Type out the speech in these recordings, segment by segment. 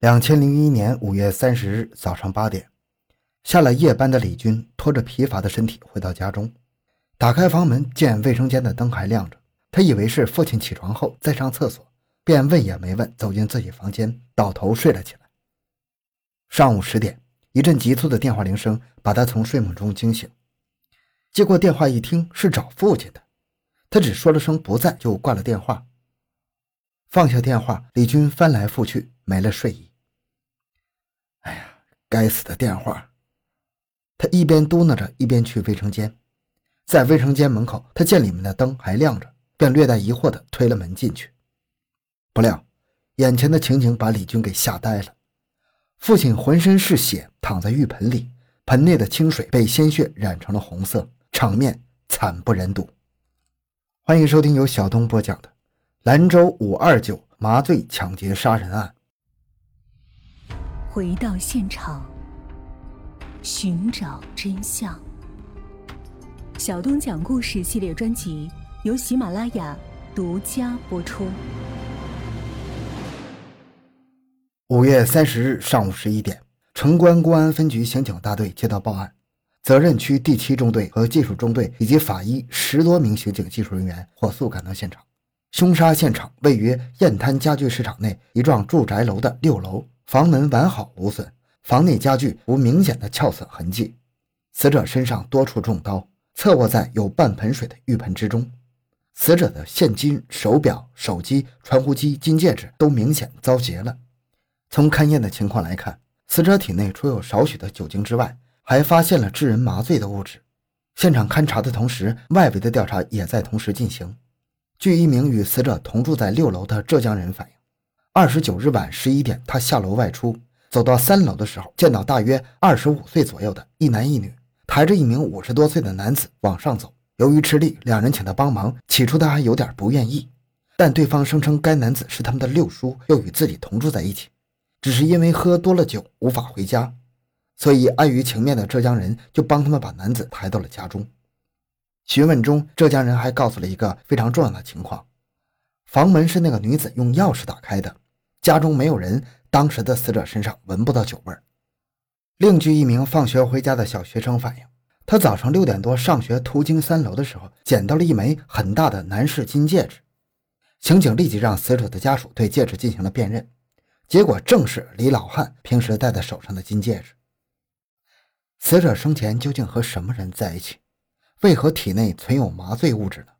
两千零一年五月三十日早上八点，下了夜班的李军拖着疲乏的身体回到家中，打开房门，见卫生间的灯还亮着，他以为是父亲起床后在上厕所，便问也没问，走进自己房间，倒头睡了起来。上午十点，一阵急促的电话铃声把他从睡梦中惊醒，接过电话一听是找父亲的，他只说了声不在就挂了电话。放下电话，李军翻来覆去没了睡意。该死的电话！他一边嘟囔着，一边去卫生间。在卫生间门口，他见里面的灯还亮着，便略带疑惑地推了门进去。不料，眼前的情景把李军给吓呆了。父亲浑身是血，躺在浴盆里，盆内的清水被鲜血染成了红色，场面惨不忍睹。欢迎收听由小东播讲的《兰州五二九麻醉抢劫杀人案》。回到现场，寻找真相。小东讲故事系列专辑由喜马拉雅独家播出。五月三十日上午十一点，城关公安分局刑警大队接到报案，责任区第七中队和技术中队以及法医十多名刑警技术人员火速赶到现场。凶杀现场位于燕滩家具市场内一幢住宅楼的六楼。房门完好无损，房内家具无明显的撬损痕迹。死者身上多处中刀，侧卧在有半盆水的浴盆之中。死者的现金、手表、手机、传呼机、金戒指都明显遭劫了。从勘验的情况来看，死者体内除有少许的酒精之外，还发现了致人麻醉的物质。现场勘查的同时，外围的调查也在同时进行。据一名与死者同住在六楼的浙江人反映。二十九日晚十一点，他下楼外出，走到三楼的时候，见到大约二十五岁左右的一男一女抬着一名五十多岁的男子往上走。由于吃力，两人请他帮忙。起初他还有点不愿意，但对方声称该男子是他们的六叔，又与自己同住在一起，只是因为喝多了酒无法回家，所以碍于情面的浙江人就帮他们把男子抬到了家中。询问中，浙江人还告诉了一个非常重要的情况：房门是那个女子用钥匙打开的。家中没有人，当时的死者身上闻不到酒味儿。另据一名放学回家的小学生反映，他早上六点多上学途经三楼的时候，捡到了一枚很大的男士金戒指。刑警立即让死者的家属对戒指进行了辨认，结果正是李老汉平时戴在手上的金戒指。死者生前究竟和什么人在一起？为何体内存有麻醉物质呢？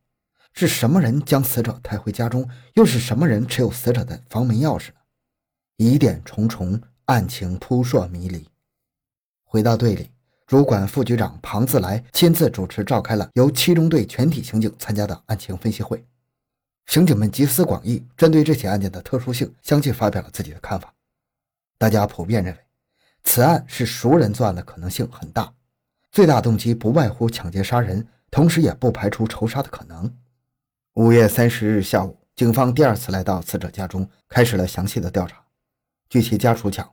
是什么人将死者抬回家中？又是什么人持有死者的房门钥匙呢？疑点重重，案情扑朔迷离。回到队里，主管副局长庞自来亲自主持召开了由七中队全体刑警参加的案情分析会。刑警们集思广益，针对这起案件的特殊性，相继发表了自己的看法。大家普遍认为，此案是熟人作案的可能性很大，最大动机不外乎抢劫杀人，同时也不排除仇杀的可能。五月三十日下午，警方第二次来到死者家中，开始了详细的调查。据其家属讲，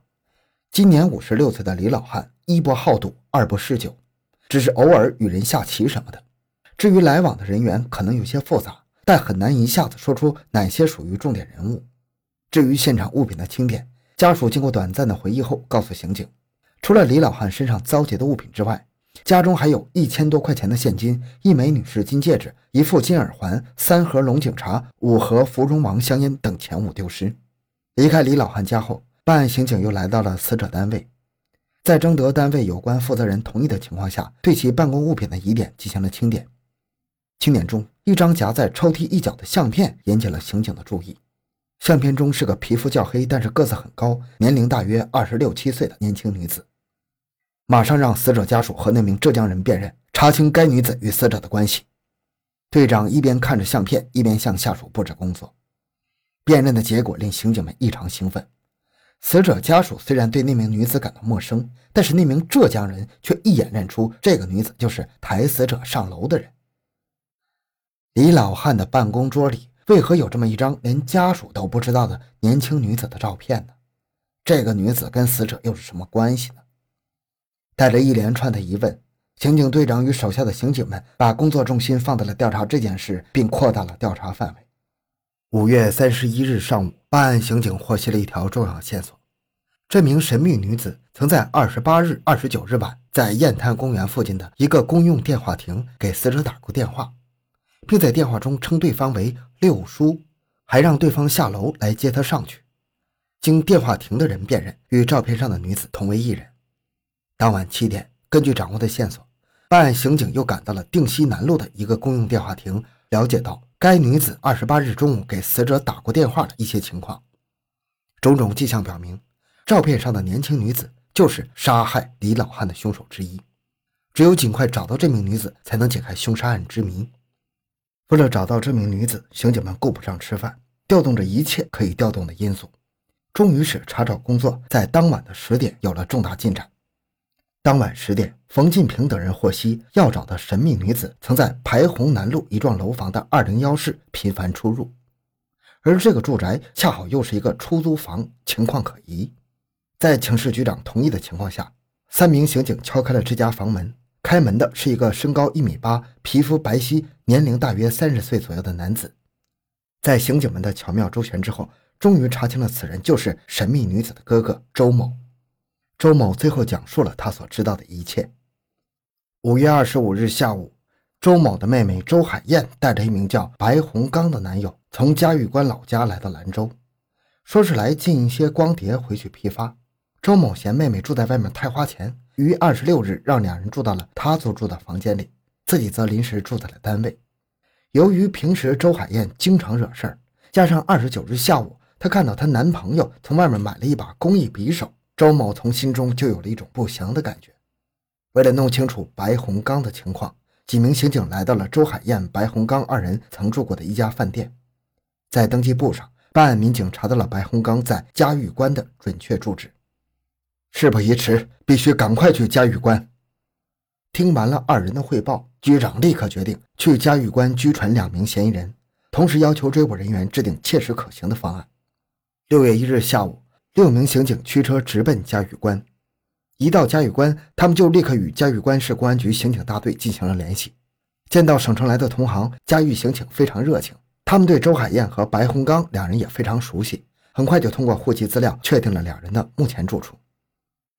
今年五十六岁的李老汉一不好赌，二不嗜酒，只是偶尔与人下棋什么的。至于来往的人员，可能有些复杂，但很难一下子说出哪些属于重点人物。至于现场物品的清点，家属经过短暂的回忆后，告诉刑警，除了李老汉身上遭劫的物品之外，家中还有一千多块钱的现金，一枚女士金戒指，一副金耳环，三盒龙井茶，五盒芙蓉王香烟等钱物丢失。离开李老汉家后，办案刑警又来到了死者单位，在征得单位有关负责人同意的情况下，对其办公物品的疑点进行了清点。清点中，一张夹在抽屉一角的相片引起了刑警的注意。相片中是个皮肤较黑，但是个子很高，年龄大约二十六七岁的年轻女子。马上让死者家属和那名浙江人辨认，查清该女子与死者的关系。队长一边看着相片，一边向下属布置工作。辨认的结果令刑警们异常兴奋。死者家属虽然对那名女子感到陌生，但是那名浙江人却一眼认出这个女子就是抬死者上楼的人。李老汉的办公桌里为何有这么一张连家属都不知道的年轻女子的照片呢？这个女子跟死者又是什么关系呢？带着一连串的疑问，刑警队长与手下的刑警们把工作重心放在了调查这件事，并扩大了调查范围。五月三十一日上午，办案刑警获悉了一条重要线索：这名神秘女子曾在二十八日、二十九日晚，在雁滩公园附近的一个公用电话亭给死者打过电话，并在电话中称对方为六叔，还让对方下楼来接他上去。经电话亭的人辨认，与照片上的女子同为一人。当晚七点，根据掌握的线索，办案刑警又赶到了定西南路的一个公用电话亭，了解到该女子二十八日中午给死者打过电话的一些情况。种种迹象表明，照片上的年轻女子就是杀害李老汉的凶手之一。只有尽快找到这名女子，才能解开凶杀案之谜。为了找到这名女子，刑警们顾不上吃饭，调动着一切可以调动的因素。终于使查找工作在当晚的十点有了重大进展。当晚十点，冯进平等人获悉，要找的神秘女子曾在排洪南路一幢楼房的二零幺室频繁出入，而这个住宅恰好又是一个出租房，情况可疑。在请示局长同意的情况下，三名刑警敲开了这家房门。开门的是一个身高一米八、皮肤白皙、年龄大约三十岁左右的男子。在刑警们的巧妙周旋之后。终于查清了，此人就是神秘女子的哥哥周某。周某最后讲述了他所知道的一切。五月二十五日下午，周某的妹妹周海燕带着一名叫白洪刚的男友，从嘉峪关老家来到兰州，说是来进一些光碟回去批发。周某嫌妹妹住在外面太花钱，于二十六日让两人住到了他租住的房间里，自己则临时住在了单位。由于平时周海燕经常惹事儿，加上二十九日下午。她看到她男朋友从外面买了一把工艺匕首，周某从心中就有了一种不祥的感觉。为了弄清楚白洪刚的情况，几名刑警来到了周海燕、白洪刚二人曾住过的一家饭店。在登记簿上，办案民警查到了白洪刚在嘉峪关的准确住址。事不宜迟，必须赶快去嘉峪关。听完了二人的汇报，局长立刻决定去嘉峪关拘传两名嫌疑人，同时要求追捕人员制定切实可行的方案。六月一日下午，六名刑警驱车直奔嘉峪关。一到嘉峪关，他们就立刻与嘉峪关市公安局刑警大队进行了联系。见到省城来的同行，嘉峪刑警非常热情。他们对周海燕和白洪刚两人也非常熟悉，很快就通过户籍资料确定了两人的目前住处。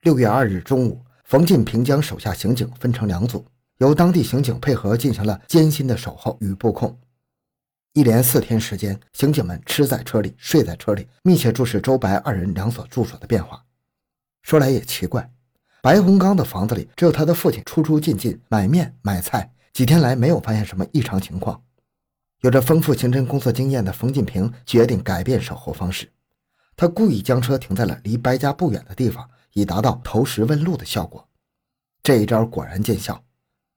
六月二日中午，冯进平将手下刑警分成两组，由当地刑警配合进行了艰辛的守候与布控。一连四天时间，刑警们吃在车里，睡在车里，密切注视周白二人两所住所的变化。说来也奇怪，白洪刚的房子里只有他的父亲出出进进买面买菜，几天来没有发现什么异常情况。有着丰富刑侦工作经验的冯进平决定改变守候方式，他故意将车停在了离白家不远的地方，以达到投石问路的效果。这一招果然见效。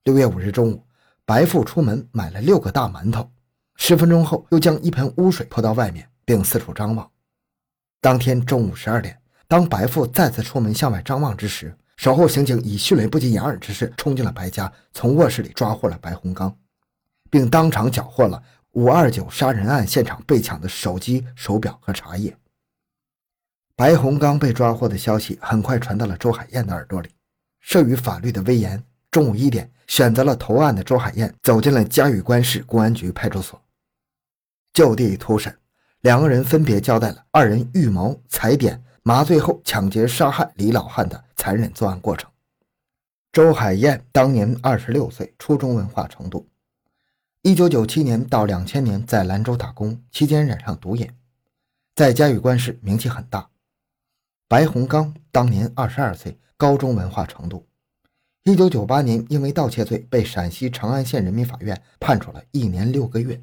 六月五日中午，白父出门买了六个大馒头。十分钟后，又将一盆污水泼到外面，并四处张望。当天中午十二点，当白富再次出门向外张望之时，守候刑警以迅雷不及掩耳之势冲进了白家，从卧室里抓获了白洪刚，并当场缴获了五二九杀人案现场被抢的手机、手表和茶叶。白洪刚被抓获的消息很快传到了周海燕的耳朵里。慑于法律的威严，中午一点。选择了投案的周海燕走进了嘉峪关市公安局派出所，就地突审，两个人分别交代了二人预谋、踩点、麻醉后抢劫杀害李老汉的残忍作案过程。周海燕当年二十六岁，初中文化程度，一九九七年到两千年在兰州打工，期间染上毒瘾，在嘉峪关市名气很大。白洪刚当年二十二岁，高中文化程度。一九九八年，因为盗窃罪被陕西长安县人民法院判处了一年六个月。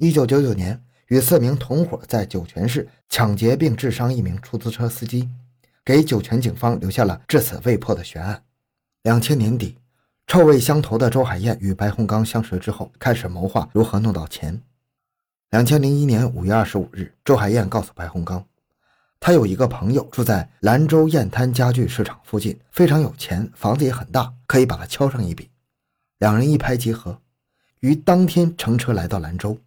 一九九九年，与四名同伙在酒泉市抢劫并致伤一名出租车司机，给酒泉警方留下了至死未破的悬案。两千年底，臭味相投的周海燕与白洪刚相识之后，开始谋划如何弄到钱。两千零一年五月二十五日，周海燕告诉白洪刚。他有一个朋友住在兰州雁滩家具市场附近，非常有钱，房子也很大，可以把他敲上一笔。两人一拍即合，于当天乘车来到兰州。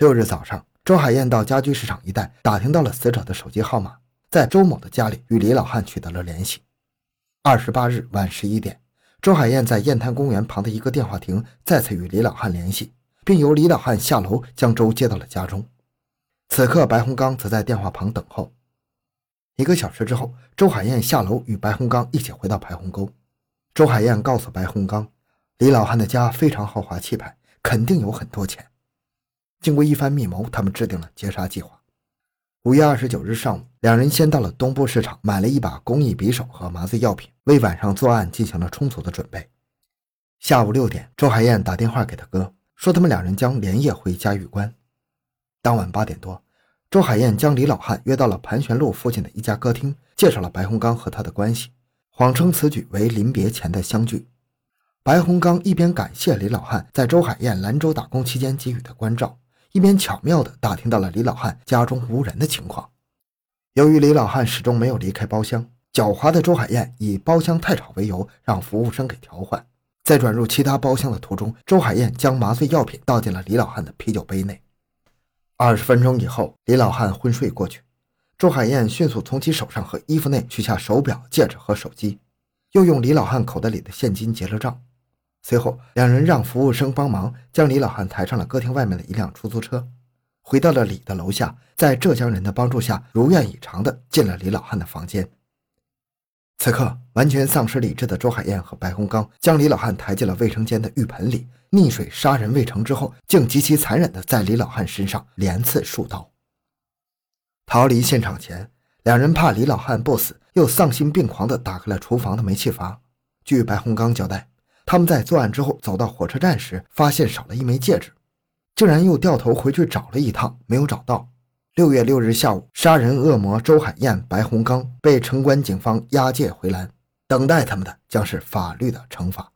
六日早上，周海燕到家居市场一带打听到了死者的手机号码，在周某的家里与李老汉取得了联系。二十八日晚十一点，周海燕在雁滩公园旁的一个电话亭再次与李老汉联系，并由李老汉下楼将周接到了家中。此刻，白洪刚则在电话旁等候。一个小时之后，周海燕下楼与白洪刚一起回到排洪沟。周海燕告诉白洪刚，李老汉的家非常豪华气派，肯定有很多钱。经过一番密谋，他们制定了劫杀计划。五月二十九日上午，两人先到了东部市场，买了一把工艺匕首和麻醉药品，为晚上作案进行了充足的准备。下午六点，周海燕打电话给他哥，说他们两人将连夜回嘉峪关。当晚八点多。周海燕将李老汉约到了盘旋路附近的一家歌厅，介绍了白洪刚和他的关系，谎称此举为临别前的相聚。白洪刚一边感谢李老汉在周海燕兰州打工期间给予的关照，一边巧妙地打听到了李老汉家中无人的情况。由于李老汉始终没有离开包厢，狡猾的周海燕以包厢太吵为由，让服务生给调换。在转入其他包厢的途中，周海燕将麻醉药品倒进了李老汉的啤酒杯内。二十分钟以后，李老汉昏睡过去。周海燕迅速从其手上和衣服内取下手表、戒指和手机，又用李老汉口袋里的现金结了账。随后，两人让服务生帮忙将李老汉抬上了歌厅外面的一辆出租车，回到了李的楼下，在浙江人的帮助下，如愿以偿地进了李老汉的房间。此刻，完全丧失理智的周海燕和白洪刚将李老汉抬进了卫生间的浴盆里，溺水杀人未成之后，竟极其残忍地在李老汉身上连刺数刀。逃离现场前，两人怕李老汉不死，又丧心病狂地打开了厨房的煤气阀。据白洪刚交代，他们在作案之后走到火车站时，发现少了一枚戒指，竟然又掉头回去找了一趟，没有找到。六月六日下午，杀人恶魔周海燕、白洪刚被城关警方押解回蓝，等待他们的将是法律的惩罚。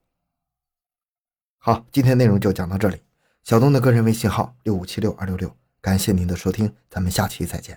好，今天内容就讲到这里。小东的个人微信号六五七六二六六，感谢您的收听，咱们下期再见。